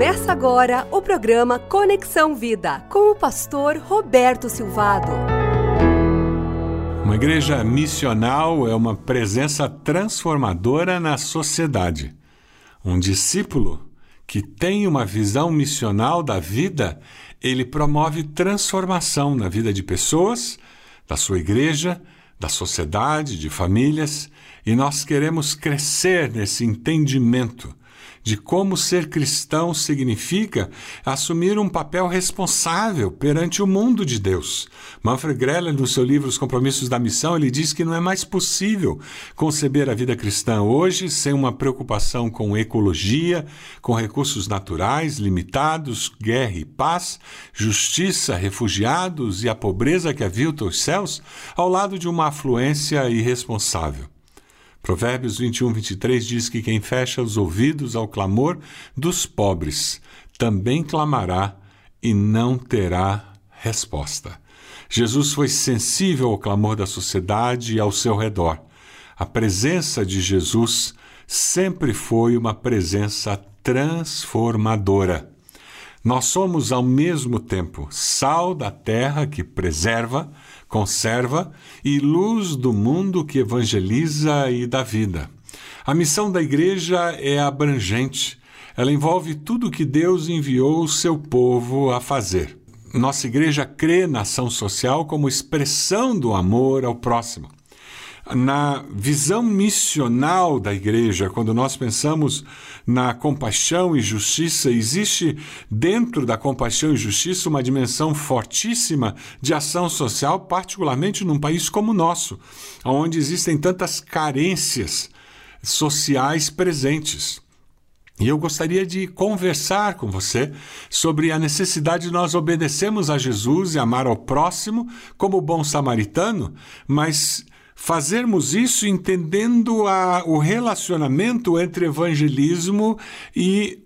Começa agora o programa Conexão Vida com o pastor Roberto Silvado. Uma igreja missional é uma presença transformadora na sociedade. Um discípulo que tem uma visão missional da vida, ele promove transformação na vida de pessoas, da sua igreja, da sociedade, de famílias, e nós queremos crescer nesse entendimento de como ser cristão significa assumir um papel responsável perante o mundo de Deus. Manfred Greller, no seu livro Os Compromissos da Missão, ele diz que não é mais possível conceber a vida cristã hoje sem uma preocupação com ecologia, com recursos naturais limitados, guerra e paz, justiça, refugiados e a pobreza que avilta os céus, ao lado de uma afluência irresponsável. Provérbios 21, 23 diz que quem fecha os ouvidos ao clamor dos pobres também clamará e não terá resposta. Jesus foi sensível ao clamor da sociedade e ao seu redor. A presença de Jesus sempre foi uma presença transformadora. Nós somos ao mesmo tempo sal da terra que preserva, conserva e luz do mundo que evangeliza e dá vida. A missão da igreja é abrangente. Ela envolve tudo que Deus enviou o seu povo a fazer. Nossa igreja crê na ação social como expressão do amor ao próximo na visão missional da igreja, quando nós pensamos na compaixão e justiça, existe dentro da compaixão e justiça uma dimensão fortíssima de ação social, particularmente num país como o nosso, onde existem tantas carências sociais presentes. E eu gostaria de conversar com você sobre a necessidade de nós obedecermos a Jesus e amar ao próximo como bom samaritano, mas fazermos isso entendendo a, o relacionamento entre evangelismo e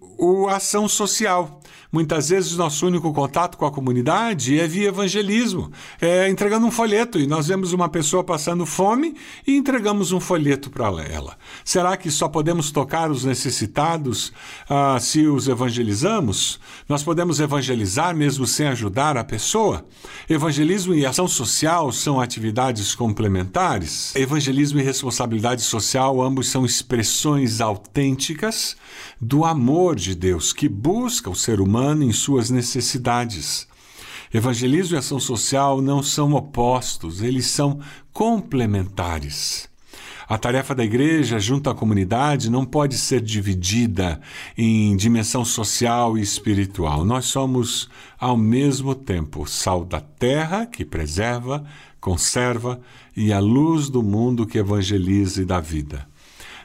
a ação social. Muitas vezes nosso único contato com a comunidade é via evangelismo, é entregando um folheto e nós vemos uma pessoa passando fome e entregamos um folheto para ela. Será que só podemos tocar os necessitados ah, se os evangelizamos? Nós podemos evangelizar mesmo sem ajudar a pessoa? Evangelismo e ação social são atividades complementares? Evangelismo e responsabilidade social ambos são expressões autênticas do amor de Deus que busca o ser humano humano em suas necessidades. Evangelismo e ação social não são opostos, eles são complementares. A tarefa da igreja junto à comunidade não pode ser dividida em dimensão social e espiritual. Nós somos, ao mesmo tempo, sal da terra que preserva, conserva e a luz do mundo que evangeliza e dá vida.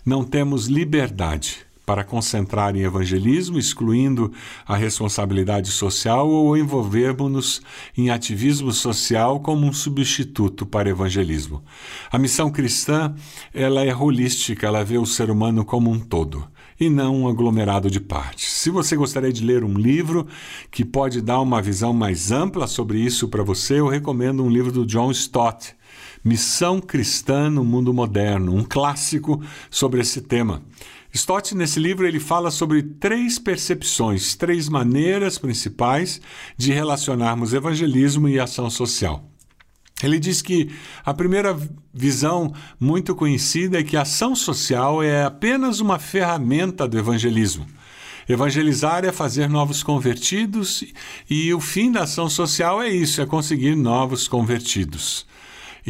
Não temos liberdade para concentrar em evangelismo, excluindo a responsabilidade social ou envolvermos-nos em ativismo social como um substituto para evangelismo. A missão cristã, ela é holística, ela vê o ser humano como um todo e não um aglomerado de partes. Se você gostaria de ler um livro que pode dar uma visão mais ampla sobre isso para você, eu recomendo um livro do John Stott, Missão Cristã no Mundo Moderno, um clássico sobre esse tema. Stott, nesse livro, ele fala sobre três percepções, três maneiras principais de relacionarmos evangelismo e ação social. Ele diz que a primeira visão muito conhecida é que a ação social é apenas uma ferramenta do evangelismo. Evangelizar é fazer novos convertidos e o fim da ação social é isso, é conseguir novos convertidos.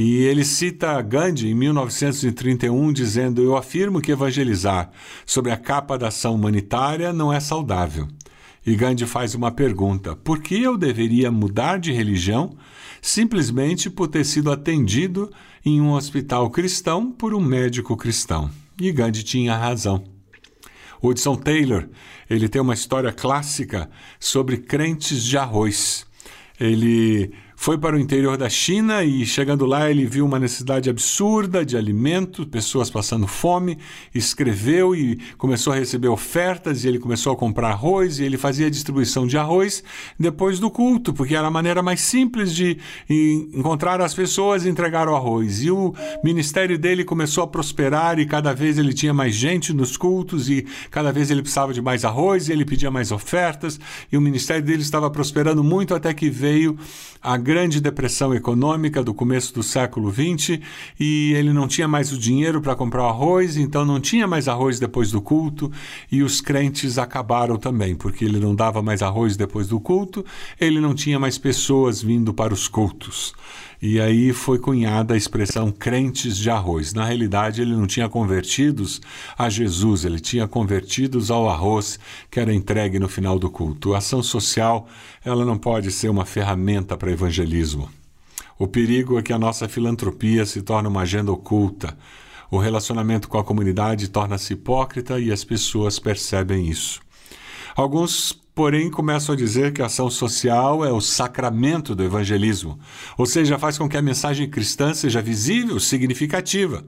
E ele cita Gandhi em 1931 dizendo: Eu afirmo que evangelizar sobre a capa da ação humanitária não é saudável. E Gandhi faz uma pergunta: por que eu deveria mudar de religião simplesmente por ter sido atendido em um hospital cristão por um médico cristão? E Gandhi tinha razão. Hudson Taylor, ele tem uma história clássica sobre crentes de arroz. Ele foi para o interior da China e, chegando lá, ele viu uma necessidade absurda de alimento, pessoas passando fome, escreveu e começou a receber ofertas, e ele começou a comprar arroz, e ele fazia distribuição de arroz depois do culto, porque era a maneira mais simples de encontrar as pessoas e entregar o arroz. E o ministério dele começou a prosperar, e cada vez ele tinha mais gente nos cultos, e cada vez ele precisava de mais arroz, e ele pedia mais ofertas, e o ministério dele estava prosperando muito até que veio a Grande Depressão Econômica do começo do século XX e ele não tinha mais o dinheiro para comprar arroz, então não tinha mais arroz depois do culto e os crentes acabaram também, porque ele não dava mais arroz depois do culto, ele não tinha mais pessoas vindo para os cultos. E aí foi cunhada a expressão crentes de arroz. Na realidade, ele não tinha convertidos a Jesus, ele tinha convertidos ao arroz que era entregue no final do culto. A ação social, ela não pode ser uma ferramenta para evangelismo. O perigo é que a nossa filantropia se torne uma agenda oculta. O relacionamento com a comunidade torna-se hipócrita e as pessoas percebem isso. Alguns porém começam a dizer que a ação social é o sacramento do evangelismo, ou seja, faz com que a mensagem cristã seja visível, significativa.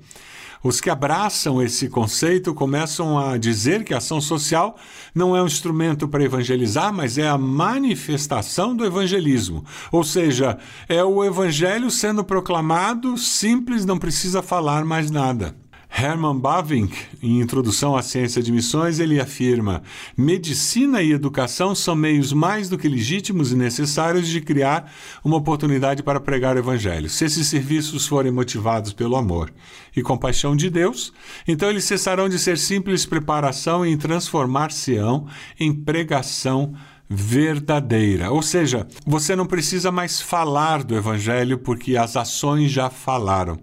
Os que abraçam esse conceito começam a dizer que a ação social não é um instrumento para evangelizar, mas é a manifestação do evangelismo. Ou seja, é o evangelho sendo proclamado, simples, não precisa falar mais nada. Herman Bavinck, em Introdução à Ciência de Missões, ele afirma: medicina e educação são meios mais do que legítimos e necessários de criar uma oportunidade para pregar o Evangelho. Se esses serviços forem motivados pelo amor e compaixão de Deus, então eles cessarão de ser simples preparação e transformar-se-ão em pregação verdadeira. Ou seja, você não precisa mais falar do Evangelho porque as ações já falaram.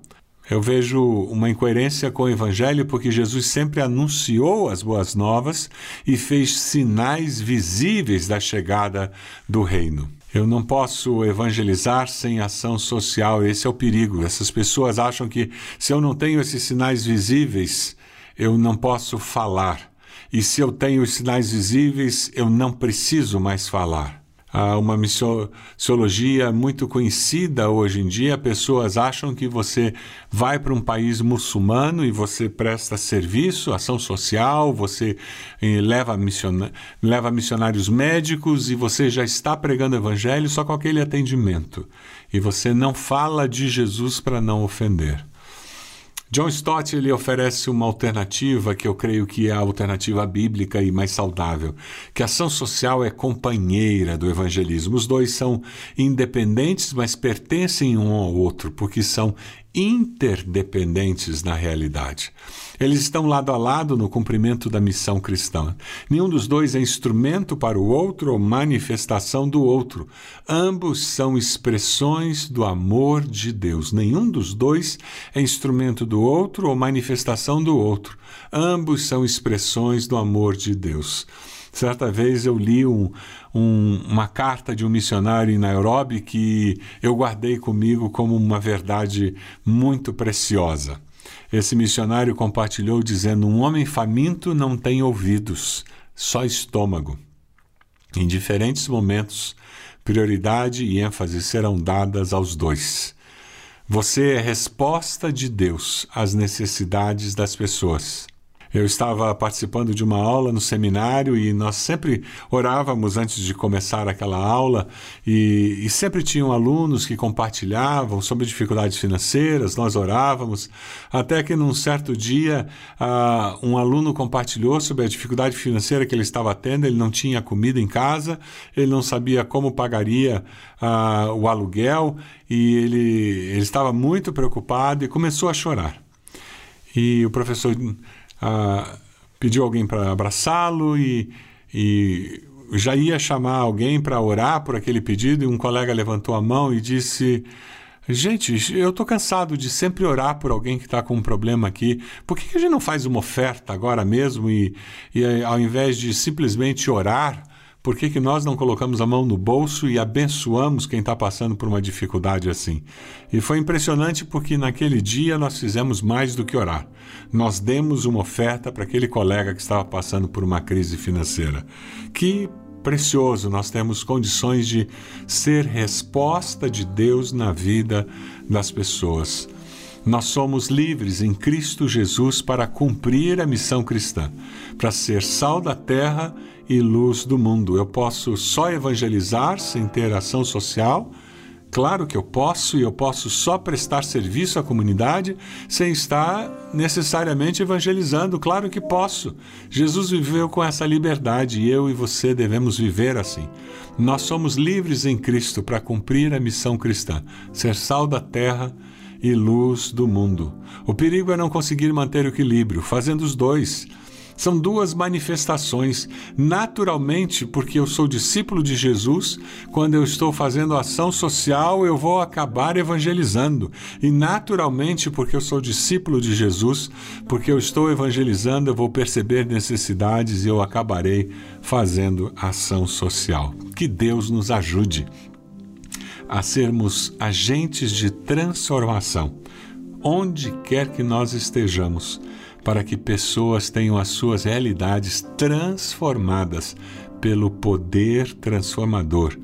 Eu vejo uma incoerência com o Evangelho porque Jesus sempre anunciou as boas novas e fez sinais visíveis da chegada do reino. Eu não posso evangelizar sem ação social, esse é o perigo. Essas pessoas acham que se eu não tenho esses sinais visíveis, eu não posso falar. E se eu tenho os sinais visíveis, eu não preciso mais falar uma missiologia muito conhecida hoje em dia. Pessoas acham que você vai para um país muçulmano e você presta serviço, ação social, você eh, leva, missiona leva missionários médicos e você já está pregando evangelho só com aquele atendimento. E você não fala de Jesus para não ofender. John Stott ele oferece uma alternativa que eu creio que é a alternativa bíblica e mais saudável, que a ação social é companheira do evangelismo. Os dois são independentes, mas pertencem um ao outro, porque são interdependentes na realidade. Eles estão lado a lado no cumprimento da missão cristã. Nenhum dos dois é instrumento para o outro ou manifestação do outro. Ambos são expressões do amor de Deus. Nenhum dos dois é instrumento do outro ou manifestação do outro. Ambos são expressões do amor de Deus. Certa vez eu li um, um, uma carta de um missionário em Nairobi que eu guardei comigo como uma verdade muito preciosa. Esse missionário compartilhou dizendo: Um homem faminto não tem ouvidos, só estômago. Em diferentes momentos, prioridade e ênfase serão dadas aos dois. Você é resposta de Deus às necessidades das pessoas. Eu estava participando de uma aula no seminário e nós sempre orávamos antes de começar aquela aula e, e, sempre tinham alunos que compartilhavam sobre dificuldades financeiras, nós orávamos, até que num certo dia uh, um aluno compartilhou sobre a dificuldade financeira que ele estava tendo, ele não tinha comida em casa, ele não sabia como pagaria uh, o aluguel e ele, ele estava muito preocupado e começou a chorar. E o professor ah, pediu alguém para abraçá-lo e, e já ia chamar alguém para orar por aquele pedido e um colega levantou a mão e disse: Gente, eu estou cansado de sempre orar por alguém que está com um problema aqui. Por que, que, a gente não faz uma oferta agora mesmo e, e ao invés de simplesmente orar, por que, que nós não colocamos a mão no bolso e abençoamos quem está passando por uma dificuldade assim? E foi impressionante porque naquele dia nós fizemos mais do que orar. Nós demos uma oferta para aquele colega que estava passando por uma crise financeira, que precioso. Nós temos condições de ser resposta de Deus na vida das pessoas. Nós somos livres em Cristo Jesus para cumprir a missão cristã, para ser sal da terra e luz do mundo. Eu posso só evangelizar sem ter ação social Claro que eu posso e eu posso só prestar serviço à comunidade sem estar necessariamente evangelizando. Claro que posso. Jesus viveu com essa liberdade e eu e você devemos viver assim. Nós somos livres em Cristo para cumprir a missão cristã, ser sal da terra e luz do mundo. O perigo é não conseguir manter o equilíbrio, fazendo os dois. São duas manifestações. Naturalmente, porque eu sou discípulo de Jesus, quando eu estou fazendo ação social, eu vou acabar evangelizando. E naturalmente, porque eu sou discípulo de Jesus, porque eu estou evangelizando, eu vou perceber necessidades e eu acabarei fazendo ação social. Que Deus nos ajude a sermos agentes de transformação, onde quer que nós estejamos para que pessoas tenham as suas realidades transformadas pelo poder transformador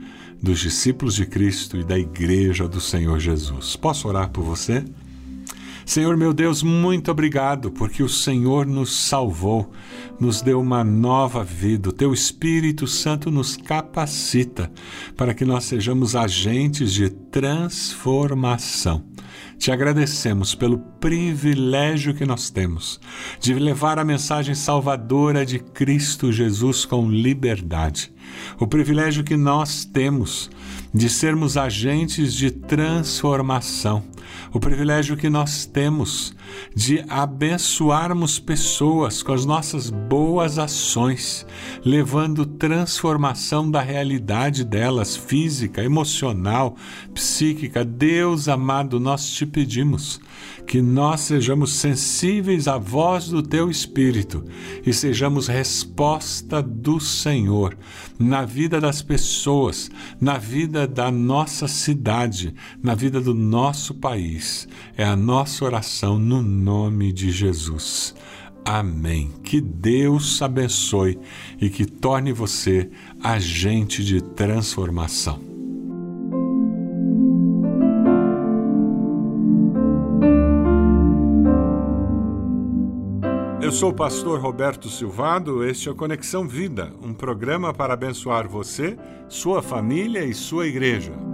dos discípulos de Cristo e da Igreja do Senhor Jesus. Posso orar por você? Senhor meu Deus, muito obrigado, porque o Senhor nos salvou, nos deu uma nova vida. O Teu Espírito Santo nos capacita para que nós sejamos agentes de transformação. Te agradecemos pelo privilégio que nós temos de levar a mensagem salvadora de Cristo Jesus com liberdade. O privilégio que nós temos de sermos agentes de transformação o privilégio que nós temos de abençoarmos pessoas com as nossas boas ações, levando transformação da realidade delas, física, emocional, psíquica. Deus amado, nós te pedimos que nós sejamos sensíveis à voz do teu Espírito e sejamos resposta do Senhor na vida das pessoas, na vida da nossa cidade, na vida do nosso país. É a nossa oração no nome de Jesus. Amém. Que Deus abençoe e que torne você agente de transformação. Eu sou o pastor Roberto Silvado, este é Conexão Vida, um programa para abençoar você, sua família e sua igreja.